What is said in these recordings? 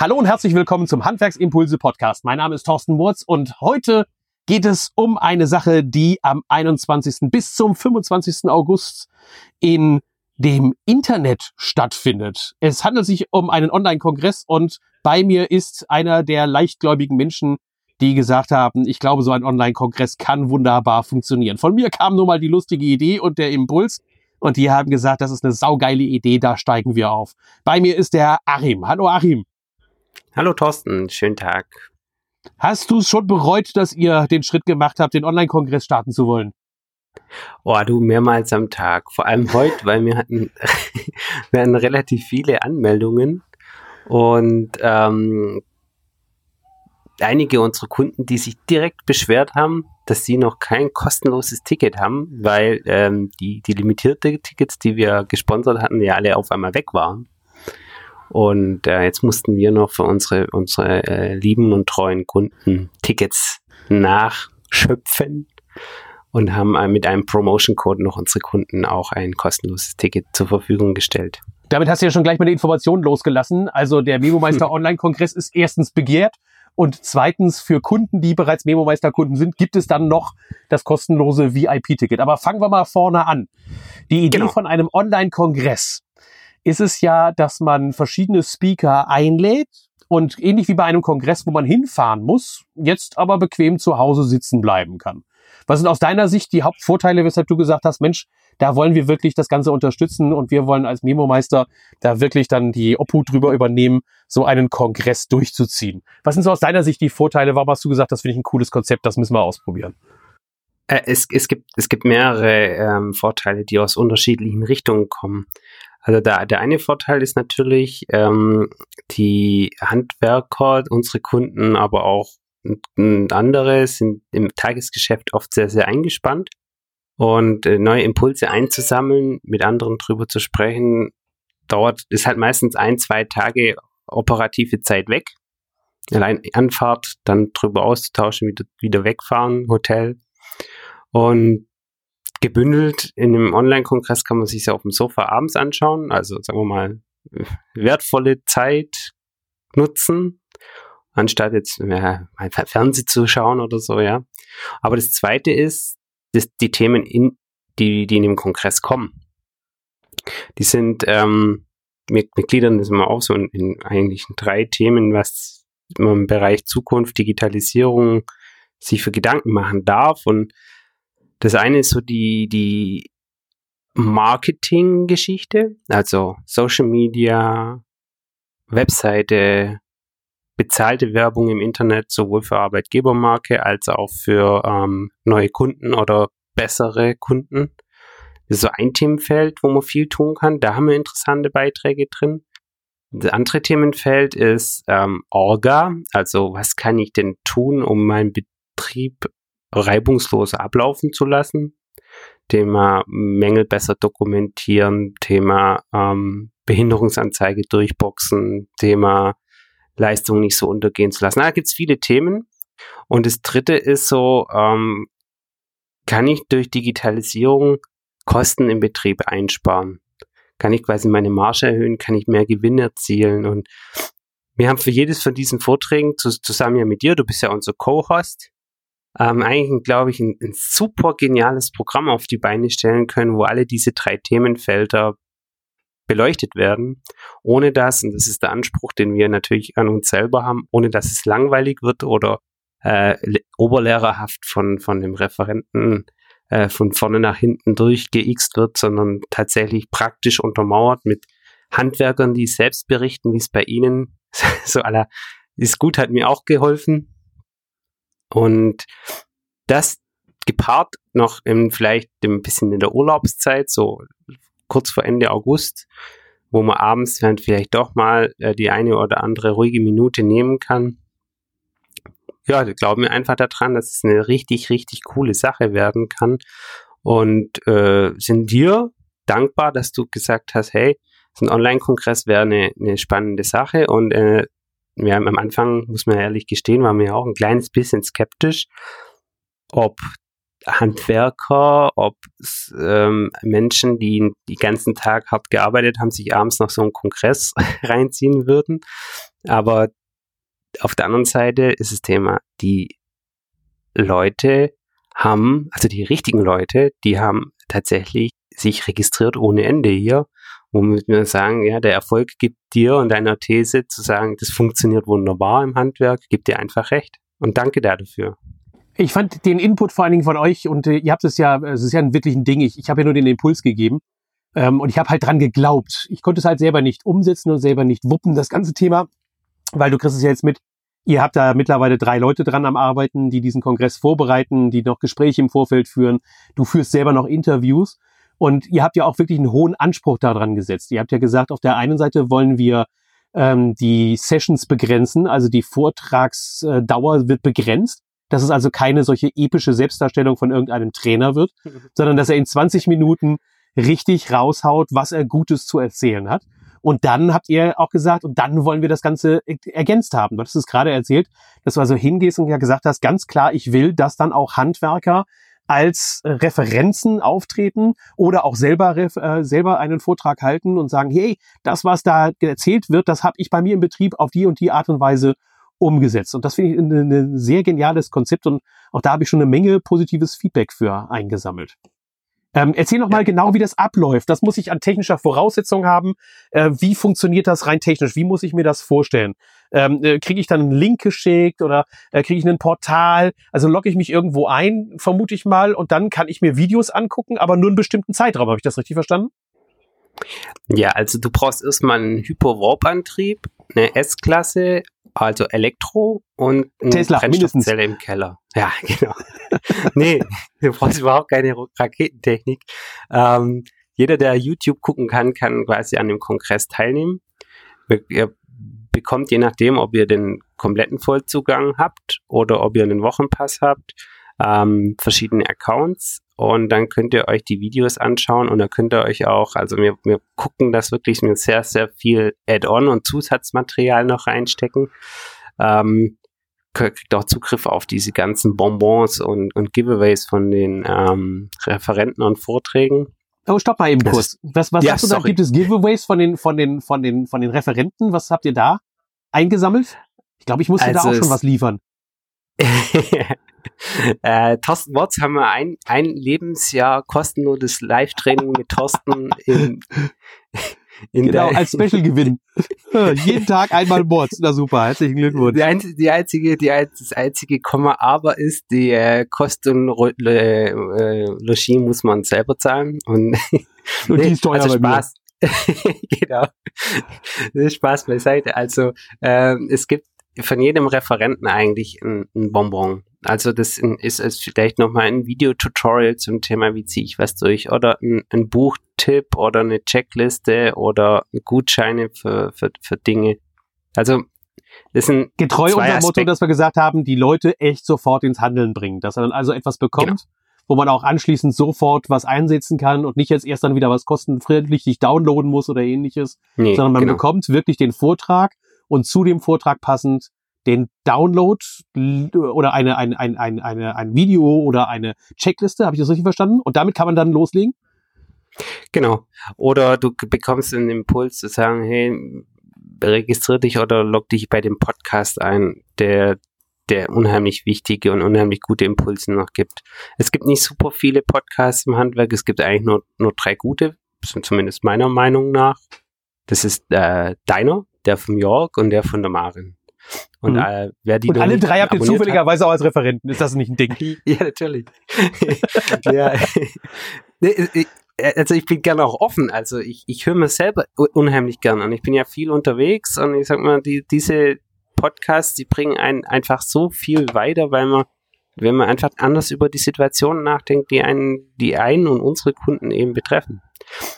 Hallo und herzlich willkommen zum Handwerksimpulse Podcast. Mein Name ist Thorsten Wurz und heute geht es um eine Sache, die am 21. bis zum 25. August in dem Internet stattfindet. Es handelt sich um einen Online-Kongress und bei mir ist einer der leichtgläubigen Menschen, die gesagt haben, ich glaube, so ein Online-Kongress kann wunderbar funktionieren. Von mir kam nur mal die lustige Idee und der Impuls und die haben gesagt, das ist eine saugeile Idee, da steigen wir auf. Bei mir ist der Achim. Hallo Achim. Hallo Thorsten, schönen Tag. Hast du es schon bereut, dass ihr den Schritt gemacht habt, den Online-Kongress starten zu wollen? Oh, du mehrmals am Tag. Vor allem heute, weil wir hatten, wir hatten relativ viele Anmeldungen und ähm, einige unserer Kunden, die sich direkt beschwert haben, dass sie noch kein kostenloses Ticket haben, weil ähm, die, die limitierte Tickets, die wir gesponsert hatten, ja alle auf einmal weg waren. Und äh, jetzt mussten wir noch für unsere, unsere äh, lieben und treuen Kunden Tickets nachschöpfen und haben mit einem Promotion-Code noch unsere Kunden auch ein kostenloses Ticket zur Verfügung gestellt. Damit hast du ja schon gleich mal die Informationen losgelassen. Also der Memo-Meister Online-Kongress ist erstens begehrt und zweitens für Kunden, die bereits Memo-Meister-Kunden sind, gibt es dann noch das kostenlose VIP-Ticket. Aber fangen wir mal vorne an. Die Idee genau. von einem Online-Kongress ist es ja, dass man verschiedene Speaker einlädt und ähnlich wie bei einem Kongress, wo man hinfahren muss, jetzt aber bequem zu Hause sitzen bleiben kann. Was sind aus deiner Sicht die Hauptvorteile, weshalb du gesagt hast, Mensch, da wollen wir wirklich das Ganze unterstützen und wir wollen als Memo-Meister da wirklich dann die Obhut drüber übernehmen, so einen Kongress durchzuziehen. Was sind so aus deiner Sicht die Vorteile? Warum hast du gesagt, das finde ich ein cooles Konzept, das müssen wir ausprobieren? Äh, es, es, gibt, es gibt mehrere ähm, Vorteile, die aus unterschiedlichen Richtungen kommen. Also der, der eine Vorteil ist natürlich, ähm, die Handwerker, unsere Kunden, aber auch andere sind im Tagesgeschäft oft sehr, sehr eingespannt. Und äh, neue Impulse einzusammeln, mit anderen drüber zu sprechen, dauert, ist halt meistens ein, zwei Tage operative Zeit weg. Allein Anfahrt, dann drüber auszutauschen, wieder, wieder wegfahren, Hotel. Und gebündelt. In einem Online-Kongress kann man sich ja auf dem Sofa abends anschauen, also sagen wir mal wertvolle Zeit nutzen, anstatt jetzt ja, Fernsehen zu schauen oder so, ja. Aber das zweite ist, dass die Themen, in, die, die in dem Kongress kommen, die sind ähm, mit, mit gliedern das immer auch so in, in eigentlich drei Themen, was man im Bereich Zukunft, Digitalisierung sich für Gedanken machen darf. Und das eine ist so die, die Marketing-Geschichte, also Social Media, Webseite, bezahlte Werbung im Internet, sowohl für Arbeitgebermarke als auch für ähm, neue Kunden oder bessere Kunden. Das ist so ein Themenfeld, wo man viel tun kann. Da haben wir interessante Beiträge drin. Das andere Themenfeld ist ähm, Orga, also was kann ich denn tun, um meinen Betrieb reibungslos ablaufen zu lassen. Thema Mängel besser dokumentieren, Thema ähm, Behinderungsanzeige durchboxen, Thema Leistung nicht so untergehen zu lassen. Da gibt es viele Themen. Und das dritte ist so, ähm, kann ich durch Digitalisierung Kosten im Betrieb einsparen? Kann ich quasi meine Marge erhöhen? Kann ich mehr Gewinn erzielen? Und wir haben für jedes von diesen Vorträgen zusammen ja mit dir, du bist ja unser Co-Host, ähm, eigentlich, glaube ich, ein, ein super geniales Programm auf die Beine stellen können, wo alle diese drei Themenfelder beleuchtet werden, ohne dass, und das ist der Anspruch, den wir natürlich an uns selber haben, ohne dass es langweilig wird oder äh, oberlehrerhaft von, von dem Referenten äh, von vorne nach hinten durchgeixt wird, sondern tatsächlich praktisch untermauert mit Handwerkern, die selbst berichten, wie es bei ihnen so aller ist gut, hat mir auch geholfen. Und das gepaart noch im, vielleicht ein bisschen in der Urlaubszeit, so kurz vor Ende August, wo man abends dann vielleicht doch mal äh, die eine oder andere ruhige Minute nehmen kann. Ja, glauben wir einfach daran, dass es eine richtig, richtig coole Sache werden kann. Und äh, sind dir dankbar, dass du gesagt hast, hey, so ein Online-Kongress wäre eine, eine spannende Sache und äh, wir haben am Anfang, muss man ehrlich gestehen, waren wir auch ein kleines bisschen skeptisch, ob Handwerker, ob ähm, Menschen, die den ganzen Tag hart gearbeitet haben, sich abends noch so einen Kongress reinziehen würden. Aber auf der anderen Seite ist das Thema, die Leute haben, also die richtigen Leute, die haben tatsächlich sich registriert ohne Ende hier, womit wir sagen, ja, der Erfolg gibt dir und deiner These zu sagen, das funktioniert wunderbar im Handwerk, gibt dir einfach recht. Und danke dafür. Ich fand den Input vor allen Dingen von euch und äh, ihr habt es ja, es ist ja ein wirklichen Ding. Ich, ich habe ja nur den Impuls gegeben ähm, und ich habe halt dran geglaubt. Ich konnte es halt selber nicht umsetzen und selber nicht wuppen, das ganze Thema, weil du kriegst es ja jetzt mit. Ihr habt da mittlerweile drei Leute dran am Arbeiten, die diesen Kongress vorbereiten, die noch Gespräche im Vorfeld führen. Du führst selber noch Interviews und ihr habt ja auch wirklich einen hohen Anspruch daran gesetzt. Ihr habt ja gesagt, auf der einen Seite wollen wir ähm, die Sessions begrenzen, also die Vortragsdauer wird begrenzt dass es also keine solche epische Selbstdarstellung von irgendeinem Trainer wird, sondern dass er in 20 Minuten richtig raushaut, was er Gutes zu erzählen hat. Und dann habt ihr auch gesagt, und dann wollen wir das Ganze ergänzt haben. Du hast es gerade erzählt, dass du also hingehst und ja gesagt hast, ganz klar, ich will, dass dann auch Handwerker als Referenzen auftreten oder auch selber, äh, selber einen Vortrag halten und sagen, hey, das, was da erzählt wird, das habe ich bei mir im Betrieb auf die und die Art und Weise umgesetzt. Und das finde ich ein, ein sehr geniales Konzept und auch da habe ich schon eine Menge positives Feedback für eingesammelt. Ähm, erzähl noch mal genau, wie das abläuft. Das muss ich an technischer Voraussetzung haben. Äh, wie funktioniert das rein technisch? Wie muss ich mir das vorstellen? Ähm, äh, kriege ich dann einen Link geschickt oder äh, kriege ich ein Portal? Also logge ich mich irgendwo ein, vermute ich mal, und dann kann ich mir Videos angucken, aber nur einen bestimmten Zeitraum. Habe ich das richtig verstanden? Ja, also du brauchst erstmal einen Hyperwarp-Antrieb, eine S-Klasse also Elektro und eine Tesla, Brennstoffzelle im Keller. Ja, genau. nee, du brauchst überhaupt keine Raketentechnik. Ähm, jeder, der YouTube gucken kann, kann quasi an dem Kongress teilnehmen. Ihr bekommt je nachdem, ob ihr den kompletten Vollzugang habt oder ob ihr einen Wochenpass habt, ähm, verschiedene Accounts und dann könnt ihr euch die Videos anschauen und dann könnt ihr euch auch, also wir, wir gucken, dass wirklich mit sehr, sehr viel Add-on und Zusatzmaterial noch reinstecken. Ähm, kriegt auch Zugriff auf diese ganzen Bonbons und, und Giveaways von den ähm, Referenten und Vorträgen. Oh, stopp mal eben das kurz. Was, was ja, sagst du da? Gibt es Giveaways von den, von den, von den, von den Referenten? Was habt ihr da eingesammelt? Ich glaube, ich musste also da auch schon was liefern. äh, Thorsten Watts haben wir ein, ein Lebensjahr kostenloses Live-Training mit Thorsten in, in genau, als Special-Gewinn. Jeden Tag einmal Mods. Na super, herzlichen Glückwunsch. Die, einzige, die einzige, die, das einzige Komma aber ist, die äh, Kosten äh, Logis muss man selber zahlen. Und, und die ist teuer also Spaß. genau. Spaß beiseite. Also äh, es gibt von jedem Referenten eigentlich ein, ein Bonbon. Also das ist, ist vielleicht nochmal ein Videotutorial zum Thema, wie ziehe ich was durch oder ein, ein Buchtipp oder eine Checkliste oder Gutscheine für, für, für Dinge. Also das sind getreu unser Motto, dass wir gesagt haben, die Leute echt sofort ins Handeln bringen, dass er dann also etwas bekommt, genau. wo man auch anschließend sofort was einsetzen kann und nicht jetzt erst dann wieder was kostenpflichtig downloaden muss oder ähnliches, nee, sondern man genau. bekommt wirklich den Vortrag und zu dem Vortrag passend den Download oder eine, ein, ein, ein, eine, ein Video oder eine Checkliste, habe ich das richtig verstanden? Und damit kann man dann loslegen? Genau. Oder du bekommst einen Impuls zu sagen, hey, registrier dich oder log dich bei dem Podcast ein, der der unheimlich wichtige und unheimlich gute Impulse noch gibt. Es gibt nicht super viele Podcasts im Handwerk, es gibt eigentlich nur, nur drei gute, zumindest meiner Meinung nach. Das ist äh, deiner, der von York und der von der Marin. Und, mhm. äh, wer die und alle drei habt ihr zufälligerweise auch als Referenten. Ist das nicht ein Ding? ja, natürlich. ja. also ich bin gerne auch offen. Also ich, ich höre mir selber unheimlich gern an. Ich bin ja viel unterwegs und ich sag mal, die, diese Podcasts, die bringen einen einfach so viel weiter, weil man, wenn man einfach anders über die Situation nachdenkt, die einen, die einen und unsere Kunden eben betreffen.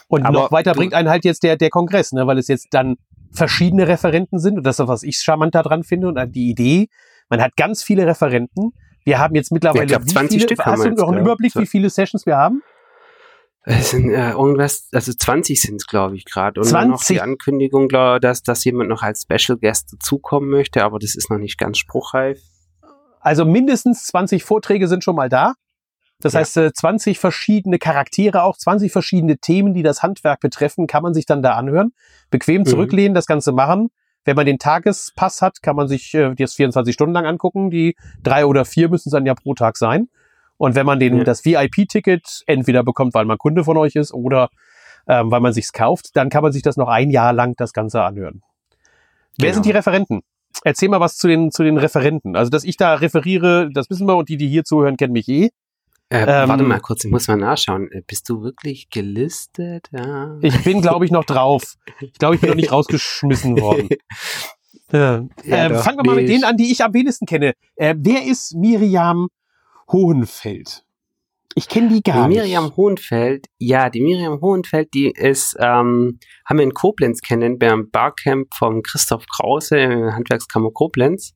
Und Aber noch weiter bringt einen halt jetzt der, der Kongress, ne, weil es jetzt dann verschiedene Referenten sind und das ist, was ich charmant daran finde und die Idee, man hat ganz viele Referenten. Wir haben jetzt mittlerweile ich glaub, 20 viele, Stück hast du noch einen Überblick, wie viele Sessions wir haben? Es sind äh, irgendwas, also 20 sind es, glaube ich, gerade. Und 20? noch die Ankündigung, glaub, dass, dass jemand noch als Special Guest dazukommen möchte, aber das ist noch nicht ganz spruchreif. Also mindestens 20 Vorträge sind schon mal da. Das Ja. heißt, äh, 20 verschiedene Charaktere, auch 20 verschiedene Themen, die das Handwerk betreffen, kann man sich dann da anhören. Bequem Mhm. zurücklehnen, das Ganze machen. Wenn man den Tagespass hat, kann man sich äh, das 24 Stunden lang angucken. Die drei oder vier müssen es dann ja pro Tag sein. Und wenn man den, Ja. das VIP-Ticket entweder bekommt, weil man Kunde von euch ist oder ähm, weil man sich's kauft, dann kann man sich das noch ein Jahr lang das Ganze anhören. Wer Genau. sind die Referenten? Erzähl mal was zu den, zu den Referenten. Also, dass ich da referiere, das wissen wir und die, die hier zuhören, kennen mich eh. Äh, Ähm, warte mal kurz, ich muss mal nachschauen. Äh, Bist du wirklich gelistet? Ja. Ich bin, glaube ich, noch drauf. Ich glaube, ich bin noch nicht rausgeschmissen worden. Ja. Ja, äh, doch, fangen wir mal mit denen an, die ich am wenigsten kenne. Äh, wer ist Miriam Hohenfeld? Ich kenne die gar Die nicht. Miriam Hohenfeld, ja, die Miriam Hohenfeld, die ist, ähm, haben wir in Koblenz kennen, beim Barcamp von Christoph Krause, Handwerkskammer Koblenz.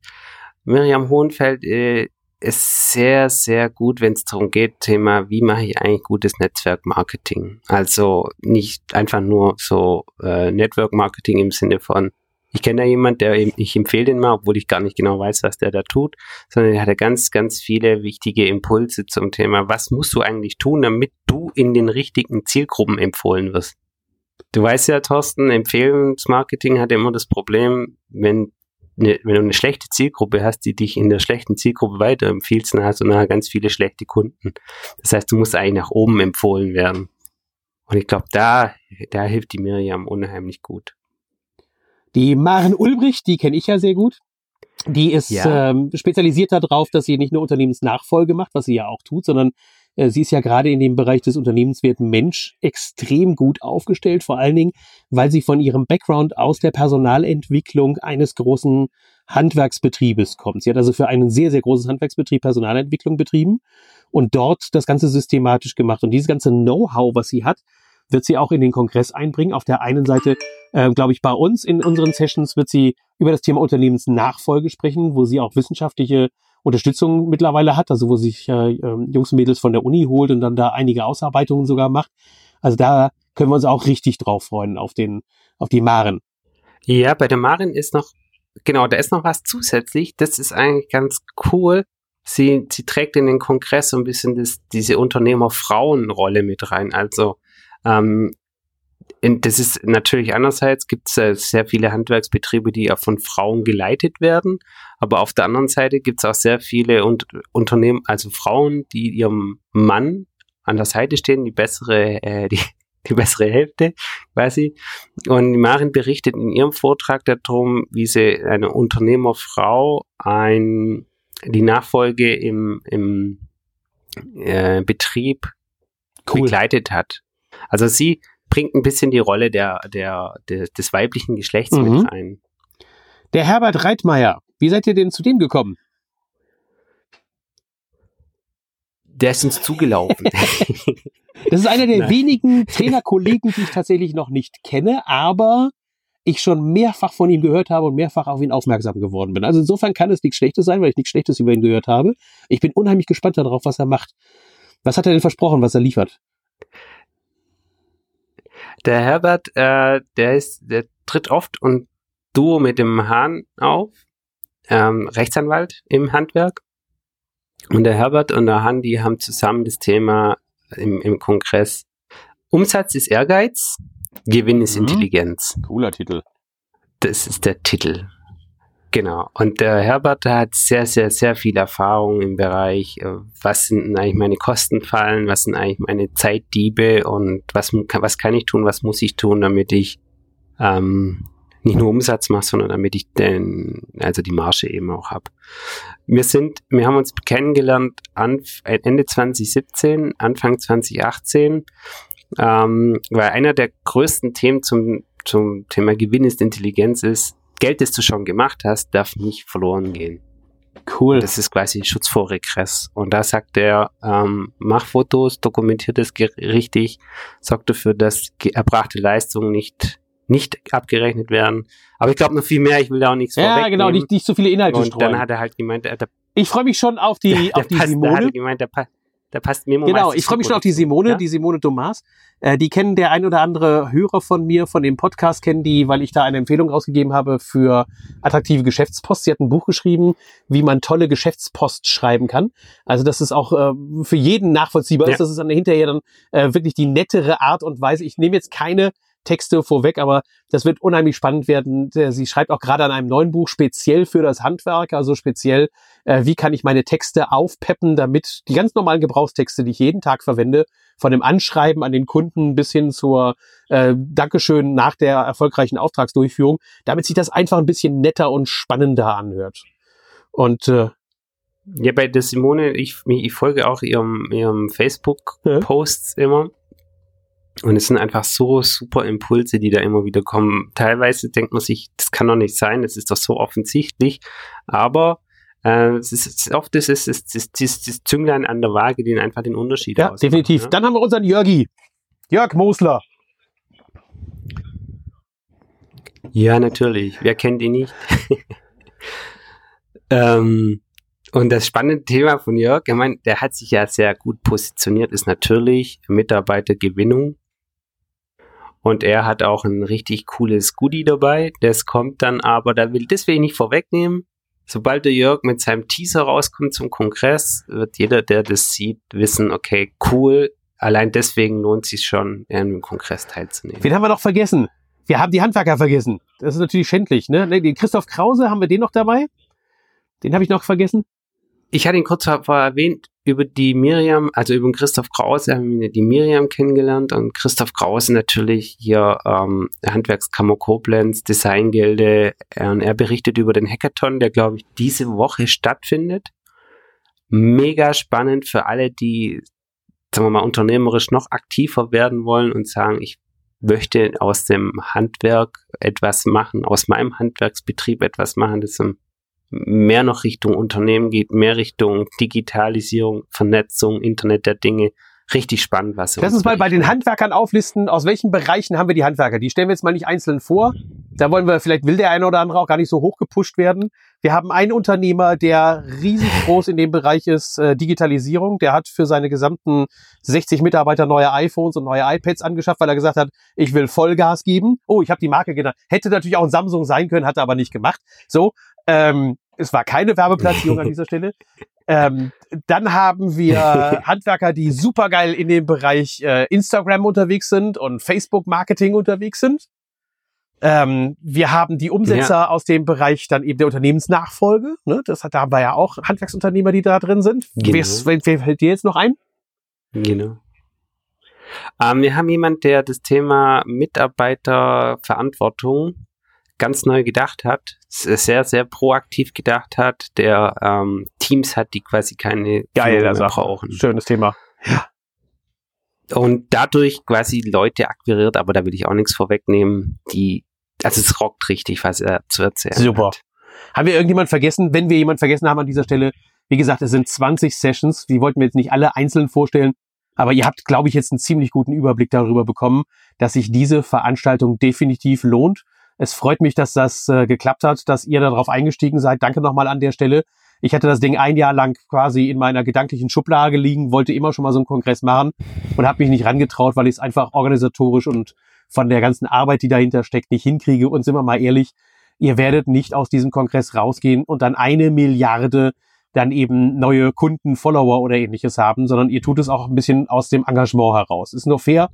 Miriam Hohenfeld äh, ist sehr, sehr gut, wenn es darum geht, Thema, wie mache ich eigentlich gutes Netzwerkmarketing? Also nicht einfach nur so äh, Network-Marketing im Sinne von, ich kenne da jemand, der ich empfehle den mal, obwohl ich gar nicht genau weiß, was der da tut, sondern er hatte ganz, ganz viele wichtige Impulse zum Thema, was musst du eigentlich tun, damit du in den richtigen Zielgruppen empfohlen wirst. Du weißt ja, Thorsten, Empfehlungsmarketing hat immer das Problem, wenn, ne, wenn du eine schlechte Zielgruppe hast, die dich in der schlechten Zielgruppe weiterempfiehlst, dann hast du nachher ganz viele schlechte Kunden. Das heißt, du musst eigentlich nach oben empfohlen werden. Und ich glaube, da, da hilft die Miriam unheimlich gut. Die Maren Ulbricht, die kenne ich ja sehr gut. Die ist Ja. ähm, spezialisiert darauf, dass sie nicht nur Unternehmensnachfolge macht, was sie ja auch tut, sondern sie ist ja gerade in dem Bereich des unternehmenswerten Mensch extrem gut aufgestellt, vor allen Dingen, weil sie von ihrem Background aus der Personalentwicklung eines großen Handwerksbetriebes kommt. Sie hat also für einen sehr, sehr großen Handwerksbetrieb Personalentwicklung betrieben und dort das Ganze systematisch gemacht. Und dieses ganze Know-how, was sie hat, wird sie auch in den Kongress einbringen. Auf der einen Seite, äh, glaube ich, bei uns in unseren Sessions wird sie über das Thema Unternehmensnachfolge sprechen, wo sie auch wissenschaftliche Unterstützung mittlerweile hat, also wo sich äh, ähm, Jungs und Mädels von der Uni holt und dann da einige Ausarbeitungen sogar macht. Also da können wir uns auch richtig drauf freuen auf den, auf die Maren. Ja, bei der Marin ist noch, genau, da ist noch was zusätzlich. Das ist eigentlich ganz cool. Sie, sie trägt in den Kongress so ein bisschen das, diese Unternehmer-Frauen-Rolle mit rein. Also, ähm, das ist natürlich einerseits gibt es äh, sehr viele Handwerksbetriebe, die auch von Frauen geleitet werden, aber auf der anderen Seite gibt es auch sehr viele Un Unternehmen, also Frauen, die ihrem Mann an der Seite stehen, die bessere, äh, die, die bessere Hälfte quasi. Und Marin berichtet in ihrem Vortrag darum, wie sie eine Unternehmerfrau ein, die Nachfolge im, im äh, Betrieb begleitet hat. Also sie bringt ein bisschen die Rolle der, der, der des weiblichen Geschlechts Mhm. mit rein. Der Herbert Reitmeier, wie seid ihr denn zu dem gekommen? Der ist uns zugelaufen. Das ist einer der Nein. wenigen Trainerkollegen, die ich tatsächlich noch nicht kenne, aber ich schon mehrfach von ihm gehört habe und mehrfach auf ihn aufmerksam geworden bin. Also insofern kann es nichts Schlechtes sein, weil ich nichts Schlechtes über ihn gehört habe. Ich bin unheimlich gespannt darauf, was er macht. Was hat er denn versprochen, was er liefert? Der Herbert, äh, der ist, der tritt oft und Duo mit dem Hahn auf, ähm, Rechtsanwalt im Handwerk. Und der Herbert und der Hahn, die haben zusammen das Thema im, im Kongress Umsatz ist Ehrgeiz, Gewinn ist Mhm. Intelligenz. Cooler Titel. Das ist der Titel. Genau. Und der Herbert hat sehr, sehr, sehr viel Erfahrung im Bereich, äh, was sind eigentlich meine Kostenfallen, was sind eigentlich meine Zeitdiebe und was, was kann ich tun, was muss ich tun, damit ich ähm, nicht nur Umsatz mache, sondern damit ich den, also die Marge eben auch habe. Wir sind, wir haben uns kennengelernt Anf Ende 2017, Anfang 2018, ähm, weil einer der größten Themen zum, zum Thema Gewinn ist Intelligenz ist, Geld, das du schon gemacht hast, darf nicht verloren gehen. Cool. Das ist quasi Schutz vor Regress. Und da sagt er, ähm, mach Fotos, dokumentier das ge- richtig, sorg dafür, dass erbrachte Leistungen nicht, nicht abgerechnet werden. Aber ich glaube noch viel mehr, ich will da auch nichts ja, genau, nicht, nicht so viele Inhalte Und dann streuen. hat er halt gemeint, der, der, Ich freue mich schon auf die, der, auf die passt, da hat er Simone. gemeint, der, Da passt Memo Genau, ich freue mich schon auf die Simone, ja? die Simone Domas. Äh, die kennen der ein oder andere Hörer von mir, von dem Podcast kennen die, weil ich da eine Empfehlung rausgegeben habe für attraktive Geschäftspost. Sie hat ein Buch geschrieben, wie man tolle Geschäftspost schreiben kann. Also dass es auch äh, für jeden nachvollziehbar ja. ist. Das ist dann hinterher dann äh, wirklich die nettere Art und Weise. Ich nehme jetzt keine Texte vorweg, aber das wird unheimlich spannend werden. Sie schreibt auch gerade an einem neuen Buch speziell für das Handwerk, also speziell, äh, wie kann ich meine Texte aufpeppen, damit die ganz normalen Gebrauchstexte, die ich jeden Tag verwende, von dem Anschreiben an den Kunden bis hin zur äh, Dankeschön nach der erfolgreichen Auftragsdurchführung, damit sich das einfach ein bisschen netter und spannender anhört. Und äh, ja, bei der Simone, ich, ich folge auch ihrem, ihrem Facebook-Posts ja. immer. Und es sind einfach so super Impulse, die da immer wieder kommen. Teilweise denkt man sich, das kann doch nicht sein, das ist doch so offensichtlich. Aber äh, es ist oft ist es ist, ist, ist, ist Zünglein an der Waage, die einfach den Unterschied Ja, definitiv. Ja? Dann haben wir unseren Jörgi. Jörg Mosler. Ja, natürlich. Wer kennt ihn nicht? ähm, und das spannende Thema von Jörg, ich meine, der hat sich ja sehr gut positioniert, ist natürlich Mitarbeitergewinnung. Und er hat auch ein richtig cooles Goodie dabei. Das kommt dann aber, da will, ich nicht vorwegnehmen. Sobald der Jörg mit seinem Teaser rauskommt zum Kongress, wird jeder, der das sieht, wissen, okay, cool. Allein deswegen lohnt es sich schon, an dem Kongress teilzunehmen. Wen haben wir noch vergessen? Wir haben die Handwerker vergessen. Das ist natürlich schändlich, ne? Den Christoph Krause, haben wir den noch dabei? Den habe ich noch vergessen ich hatte ihn kurz vorher erwähnt, über die Miriam, also über Christoph Krause haben wir die Miriam kennengelernt und Christoph Krause natürlich hier ähm, Handwerkskammer Koblenz, Designgilde. Äh, und er berichtet über den Hackathon, der glaube ich diese Woche stattfindet. Mega spannend für alle, die, sagen wir mal, unternehmerisch noch aktiver werden wollen und sagen, ich möchte aus dem Handwerk etwas machen, aus meinem Handwerksbetrieb etwas machen, das ist mehr noch Richtung Unternehmen geht, mehr Richtung Digitalisierung, Vernetzung, Internet der Dinge. Richtig spannend, was Lass uns mal bei den Handwerkern auflisten, aus welchen Bereichen haben wir die Handwerker? Die stellen wir jetzt mal nicht einzeln vor. Da wollen wir, vielleicht will der eine oder andere auch gar nicht so hoch gepusht werden. Wir haben einen Unternehmer, der riesig groß in dem Bereich ist, äh, Digitalisierung. Der hat für seine gesamten 60 Mitarbeiter neue iPhones und neue iPads angeschafft, weil er gesagt hat, ich will Vollgas geben. Oh, ich habe die Marke genannt. Hätte natürlich auch ein Samsung sein können, hat er aber nicht gemacht. So, ähm, es war keine Werbeplatzierung an dieser Stelle. Ähm, dann haben wir Handwerker, die supergeil in dem Bereich äh, Instagram unterwegs sind und Facebook-Marketing unterwegs sind. Ähm, wir haben die Umsetzer ja. aus dem Bereich dann eben der Unternehmensnachfolge. Ne? Das hat, da haben wir ja auch Handwerksunternehmer, die da drin sind. Genau. Wer, wer fällt dir jetzt noch ein? Genau. Ähm, wir haben jemand, der das Thema Mitarbeiterverantwortung ganz neu gedacht hat, sehr, sehr proaktiv gedacht hat, der ähm, Teams hat, die quasi keine Geile Sache brauchen. Schönes Thema. Ja. Und dadurch quasi Leute akquiriert, aber da will ich auch nichts vorwegnehmen, die, also es rockt richtig, was er zu erzählen Super. Hat. Haben wir irgendjemand vergessen? Wenn wir jemanden vergessen haben an dieser Stelle, wie gesagt, es sind 20 Sessions. Die wollten wir jetzt nicht alle einzeln vorstellen. Aber ihr habt, glaube ich, jetzt einen ziemlich guten Überblick darüber bekommen, dass sich diese Veranstaltung definitiv lohnt. Es freut mich, dass das äh, geklappt hat, dass ihr darauf eingestiegen seid. Danke nochmal an der Stelle. Ich hatte das Ding ein Jahr lang quasi in meiner gedanklichen Schublade liegen, wollte immer schon mal so einen Kongress machen und habe mich nicht rangetraut, weil ich es einfach organisatorisch und von der ganzen Arbeit, die dahinter steckt, nicht hinkriege. Und sind wir mal ehrlich, ihr werdet nicht aus diesem Kongress rausgehen und dann eine Milliarde dann eben neue Kunden, Follower oder ähnliches haben, sondern ihr tut es auch ein bisschen aus dem Engagement heraus. Ist nur fair,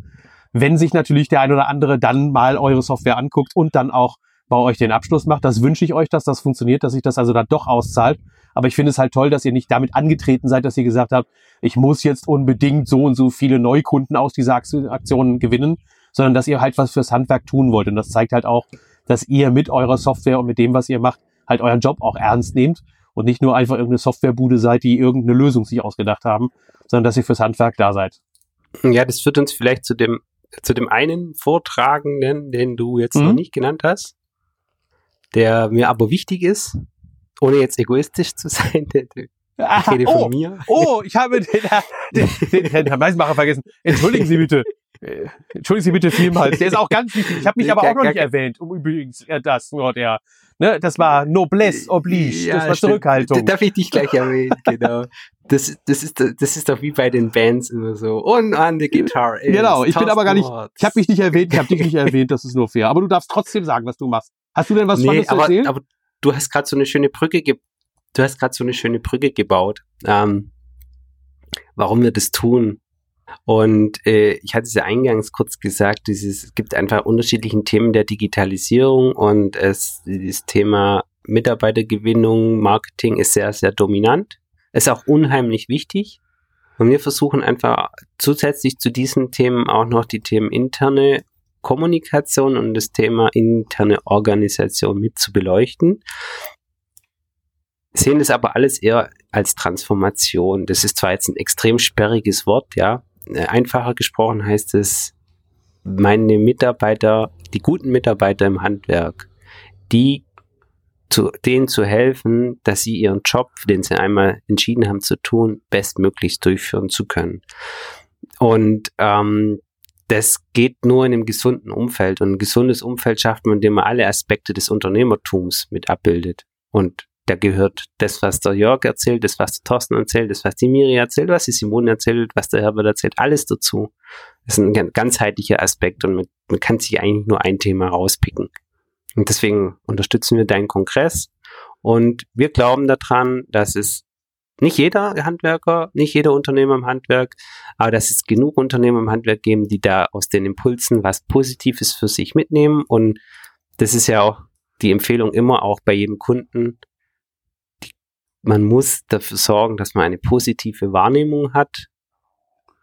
wenn sich natürlich der ein oder andere dann mal eure Software anguckt und dann auch bei euch den Abschluss macht. Das wünsche ich euch, dass das funktioniert, dass sich das also da doch auszahlt. Aber ich finde es halt toll, dass ihr nicht damit angetreten seid, dass ihr gesagt habt, ich muss jetzt unbedingt so und so viele Neukunden aus dieser Aktion gewinnen, sondern dass ihr halt was fürs Handwerk tun wollt. Und das zeigt halt auch, dass ihr mit eurer Software und mit dem, was ihr macht, halt euren Job auch ernst nehmt und nicht nur einfach irgendeine Softwarebude seid, die irgendeine Lösung sich ausgedacht haben, sondern dass ihr fürs Handwerk da seid. Ja, das führt uns vielleicht zu dem zu dem einen Vortragenden, den du jetzt mhm. noch nicht genannt hast, der mir aber wichtig ist, ohne jetzt egoistisch zu sein. Der, der, ich rede oh, von mir. Oh, ich habe den, den, den, den Herrn Meisenmacher vergessen. Entschuldigen Sie bitte. Äh, entschuldigen Sie bitte vielmals. Der ist auch ganz wichtig. Ich habe mich aber auch noch nicht erwähnt. Um übrigens, das, oh, der, ne, das war Noblesse oblige. Ja, das war Zurückhaltung. Darf ich dich gleich erwähnen, genau. Das, das, ist, das ist doch wie bei den Bands immer so. Und an der Gitarre. Genau, ich bin aber gar nicht, ich habe mich nicht erwähnt, ich habe dich nicht erwähnt, das ist nur fair. Aber du darfst trotzdem sagen, was du machst. Hast du denn was nee, Spannendes aber, erzählen? aber du hast gerade so eine schöne Brücke ge du hast gerade so eine schöne Brücke gebaut. Ähm, warum wir das tun. Und äh, ich hatte es ja eingangs kurz gesagt, dieses, es gibt einfach unterschiedliche Themen der Digitalisierung und es, dieses Thema Mitarbeitergewinnung, Marketing ist sehr, sehr dominant. Ist auch unheimlich wichtig. Und wir versuchen einfach zusätzlich zu diesen Themen auch noch die Themen interne Kommunikation und das Thema interne Organisation mit zu beleuchten. Sehen das aber alles eher als Transformation. Das ist zwar jetzt ein extrem sperriges Wort, ja. Einfacher gesprochen heißt es, meine Mitarbeiter, die guten Mitarbeiter im Handwerk, die zu, denen zu helfen, dass sie ihren Job, den sie einmal entschieden haben zu tun, bestmöglichst durchführen zu können. Und ähm, das geht nur in einem gesunden Umfeld. Und ein gesundes Umfeld schafft man, indem man alle Aspekte des Unternehmertums mit abbildet. Und da gehört das, was der Jörg erzählt, das, was der Thorsten erzählt, das, was die Miri erzählt, was die Simone erzählt, was der Herbert erzählt, alles dazu. Das ist ein ganzheitlicher Aspekt und man, man kann sich eigentlich nur ein Thema rauspicken. Und deswegen unterstützen wir deinen Kongress und wir glauben daran, dass es nicht jeder Handwerker, nicht jeder Unternehmer im Handwerk, aber dass es genug Unternehmer im Handwerk geben, die da aus den Impulsen was Positives für sich mitnehmen. Und das ist ja auch die Empfehlung immer auch bei jedem Kunden. Man muss dafür sorgen, dass man eine positive Wahrnehmung hat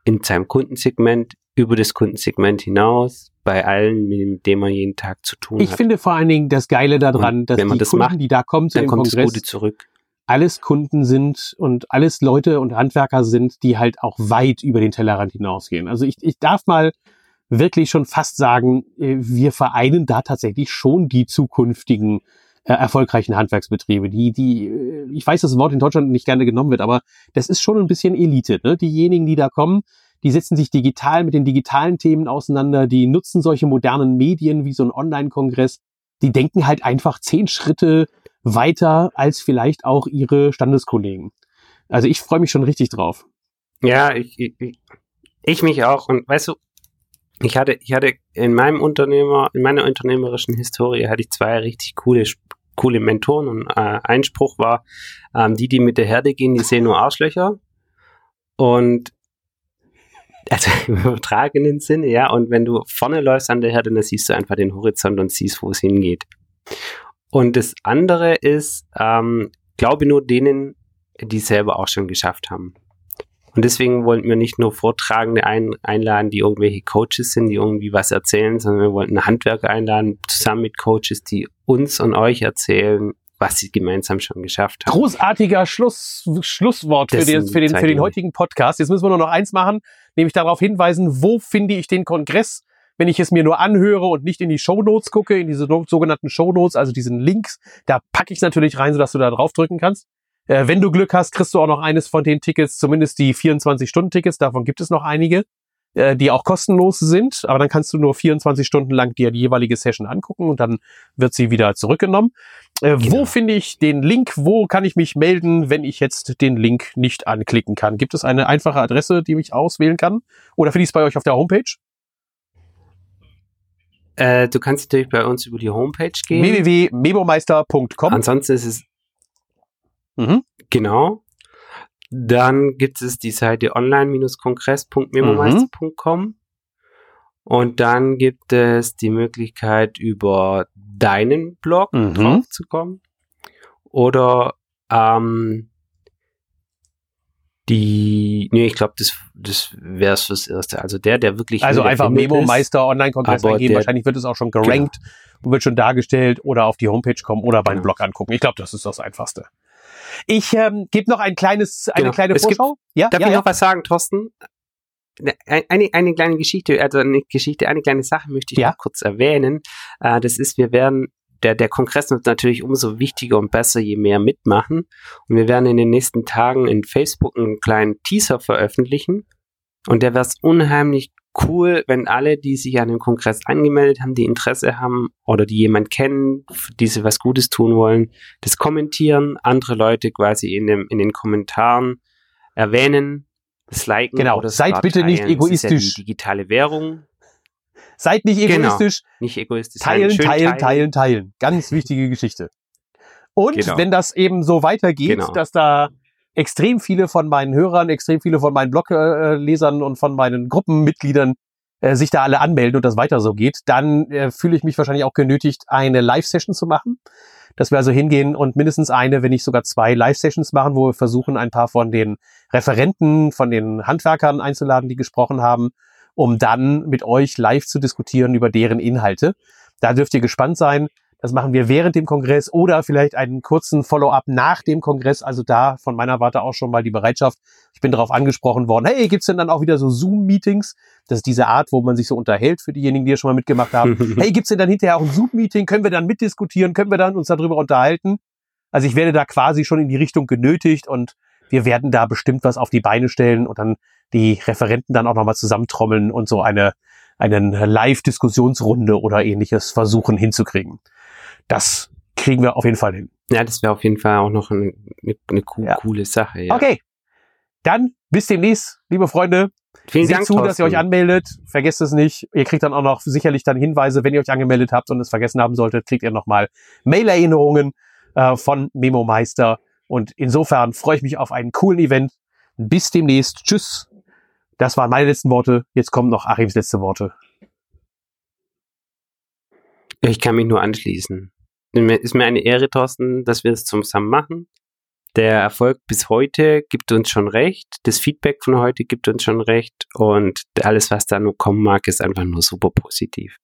in seinem Kundensegment, über das Kundensegment hinaus, bei allen, mit denen man jeden Tag zu tun ich hat. Ich finde vor allen Dingen das Geile daran, dass die das Kunden, macht, die da kommen zu dann dem kommt Kongress, das Gute zurück. alles Kunden sind und alles Leute und Handwerker sind, die halt auch weit über den Tellerrand hinausgehen. Also ich, ich darf mal wirklich schon fast sagen, äh, wir vereinen da tatsächlich schon die zukünftigen äh, erfolgreichen Handwerksbetriebe. Die, die, äh, ich weiß, dass das Wort in Deutschland nicht gerne genommen wird, aber das ist schon ein bisschen Elite. Ne? Diejenigen, die da kommen, die setzen sich digital mit den digitalen Themen auseinander, die nutzen solche modernen Medien wie so ein Online-Kongress, die denken halt einfach zehn Schritte weiter als vielleicht auch ihre Standeskollegen. Also ich freue mich schon richtig drauf. Ja, ich, ich, ich mich auch. Und weißt du, ich hatte, ich hatte in meinem Unternehmer, in meiner unternehmerischen Historie hatte ich zwei richtig coole, coole Mentoren und äh, Einspruch war, ähm, die, die mit der Herde gehen, die sehen nur Arschlöcher. Und also im übertragenen Sinne, ja. Und wenn du vorne läufst an der Herde, dann siehst du einfach den Horizont und siehst, wo es hingeht. Und das andere ist, ähm, glaube nur denen, die es selber auch schon geschafft haben. Und deswegen wollten wir nicht nur Vortragende ein, einladen, die irgendwelche Coaches sind, die irgendwie was erzählen, sondern wir wollten Handwerker einladen, zusammen mit Coaches, die uns und euch erzählen, was sie gemeinsam schon geschafft haben. Großartiger Schluss, Schlusswort für den, für, den, für den heutigen Podcast. Jetzt müssen wir nur noch eins machen, nämlich darauf hinweisen, wo finde ich den Kongress, wenn ich es mir nur anhöre und nicht in die Show Notes gucke, in diese sogenannten Show Notes, also diesen Links, da packe ich natürlich rein, sodass du da drauf drücken kannst. Äh, wenn du Glück hast, kriegst du auch noch eines von den Tickets, zumindest die 24-Stunden-Tickets, davon gibt es noch einige. Äh, die auch kostenlos sind, aber dann kannst du nur 24 Stunden lang dir die jeweilige Session angucken und dann wird sie wieder zurückgenommen. Äh, genau. Wo finde ich den Link? Wo kann ich mich melden, wenn ich jetzt den Link nicht anklicken kann? Gibt es eine einfache Adresse, die ich auswählen kann? Oder finde ich es bei euch auf der Homepage? Äh, du kannst natürlich bei uns über die Homepage gehen. www.memomeister.com. Ansonsten ist es mhm. genau. Dann gibt es die Seite online-kongress.memomeister.com. Mhm. Und dann gibt es die Möglichkeit, über deinen Blog mhm. draufzukommen. Oder ähm, die, nee, ich glaube, das, das wäre es fürs Erste. Also der, der wirklich. Also einfach Memo Meister Online-Kongress eingeben. Wahrscheinlich wird es auch schon gerankt genau. und wird schon dargestellt oder auf die Homepage kommen oder beinen genau. Blog angucken. Ich glaube, das ist das Einfachste. Ich ähm, gebe noch ein kleines, eine genau. kleine es Vorschau. Gibt, ja, darf ja, ich ja. noch was sagen, Thorsten? Ne, eine, eine kleine Geschichte, also eine Geschichte, eine kleine Sache möchte ich ja. noch kurz erwähnen. Äh, das ist, wir werden der, der Kongress wird natürlich umso wichtiger und besser, je mehr mitmachen. Und wir werden in den nächsten Tagen in Facebook einen kleinen Teaser veröffentlichen. Und der es unheimlich cool, wenn alle, die sich an den Kongress angemeldet haben, die Interesse haben oder die jemand kennen, die sie was Gutes tun wollen, das kommentieren, andere Leute quasi in, dem, in den Kommentaren erwähnen, das Liken. Genau, oder seid bitte nicht teilen. Das ja egoistisch. die digitale Währung. Seid nicht Genau. egoistisch, Nicht egoistisch. teilen, schön teilen, teilen, teilen. Ganz wichtige Geschichte. Und Genau. wenn das eben so weitergeht, Genau. dass da extrem viele von meinen Hörern, extrem viele von meinen Bloglesern und von meinen Gruppenmitgliedern äh, sich da alle anmelden und das weiter so geht, dann äh, fühle ich mich wahrscheinlich auch genötigt, eine Live-Session zu machen. Dass wir also hingehen und mindestens eine, wenn nicht sogar zwei Live-Sessions machen, wo wir versuchen, ein paar von den Referenten, von den Handwerkern einzuladen, die gesprochen haben, um dann mit euch live zu diskutieren über deren Inhalte. Da dürft ihr gespannt sein. Das machen wir während dem Kongress oder vielleicht einen kurzen Follow-up nach dem Kongress. Also da von meiner Warte auch schon mal die Bereitschaft. Ich bin darauf angesprochen worden. Hey, gibt's denn dann auch wieder so Zoom-Meetings? Das ist diese Art, wo man sich so unterhält für diejenigen, die ja schon mal mitgemacht haben. hey, gibt's denn dann hinterher auch ein Zoom-Meeting? Können wir dann mitdiskutieren? Können wir dann uns darüber unterhalten? Also ich werde da quasi schon in die Richtung genötigt und wir werden da bestimmt was auf die Beine stellen und dann die Referenten dann auch nochmal zusammentrommeln und so eine, einen Live-Diskussionsrunde oder ähnliches versuchen hinzukriegen. Das kriegen wir auf jeden Fall hin. Ja, das wäre auf jeden Fall auch noch eine, eine, eine co Ja. coole Sache. Ja. Okay. Dann bis demnächst, liebe Freunde. Vielen Seht Dank, zu, dass ihr euch Thorsten. anmeldet. Vergesst es nicht. Ihr kriegt dann auch noch sicherlich dann Hinweise, wenn ihr euch angemeldet habt und es vergessen haben solltet, kriegt ihr nochmal Mail-Erinnerungen äh, von Memo Meister. Und insofern freue ich mich auf einen coolen Event. Bis demnächst. Tschüss. Das waren meine letzten Worte. Jetzt kommen noch Achims letzte Worte. Ich kann mich nur anschließen. Ist mir eine Ehre, Thorsten, dass wir es zusammen machen. Der Erfolg bis heute gibt uns schon recht. Das Feedback von heute gibt uns schon recht. Und alles, was da noch kommen mag, ist einfach nur super positiv.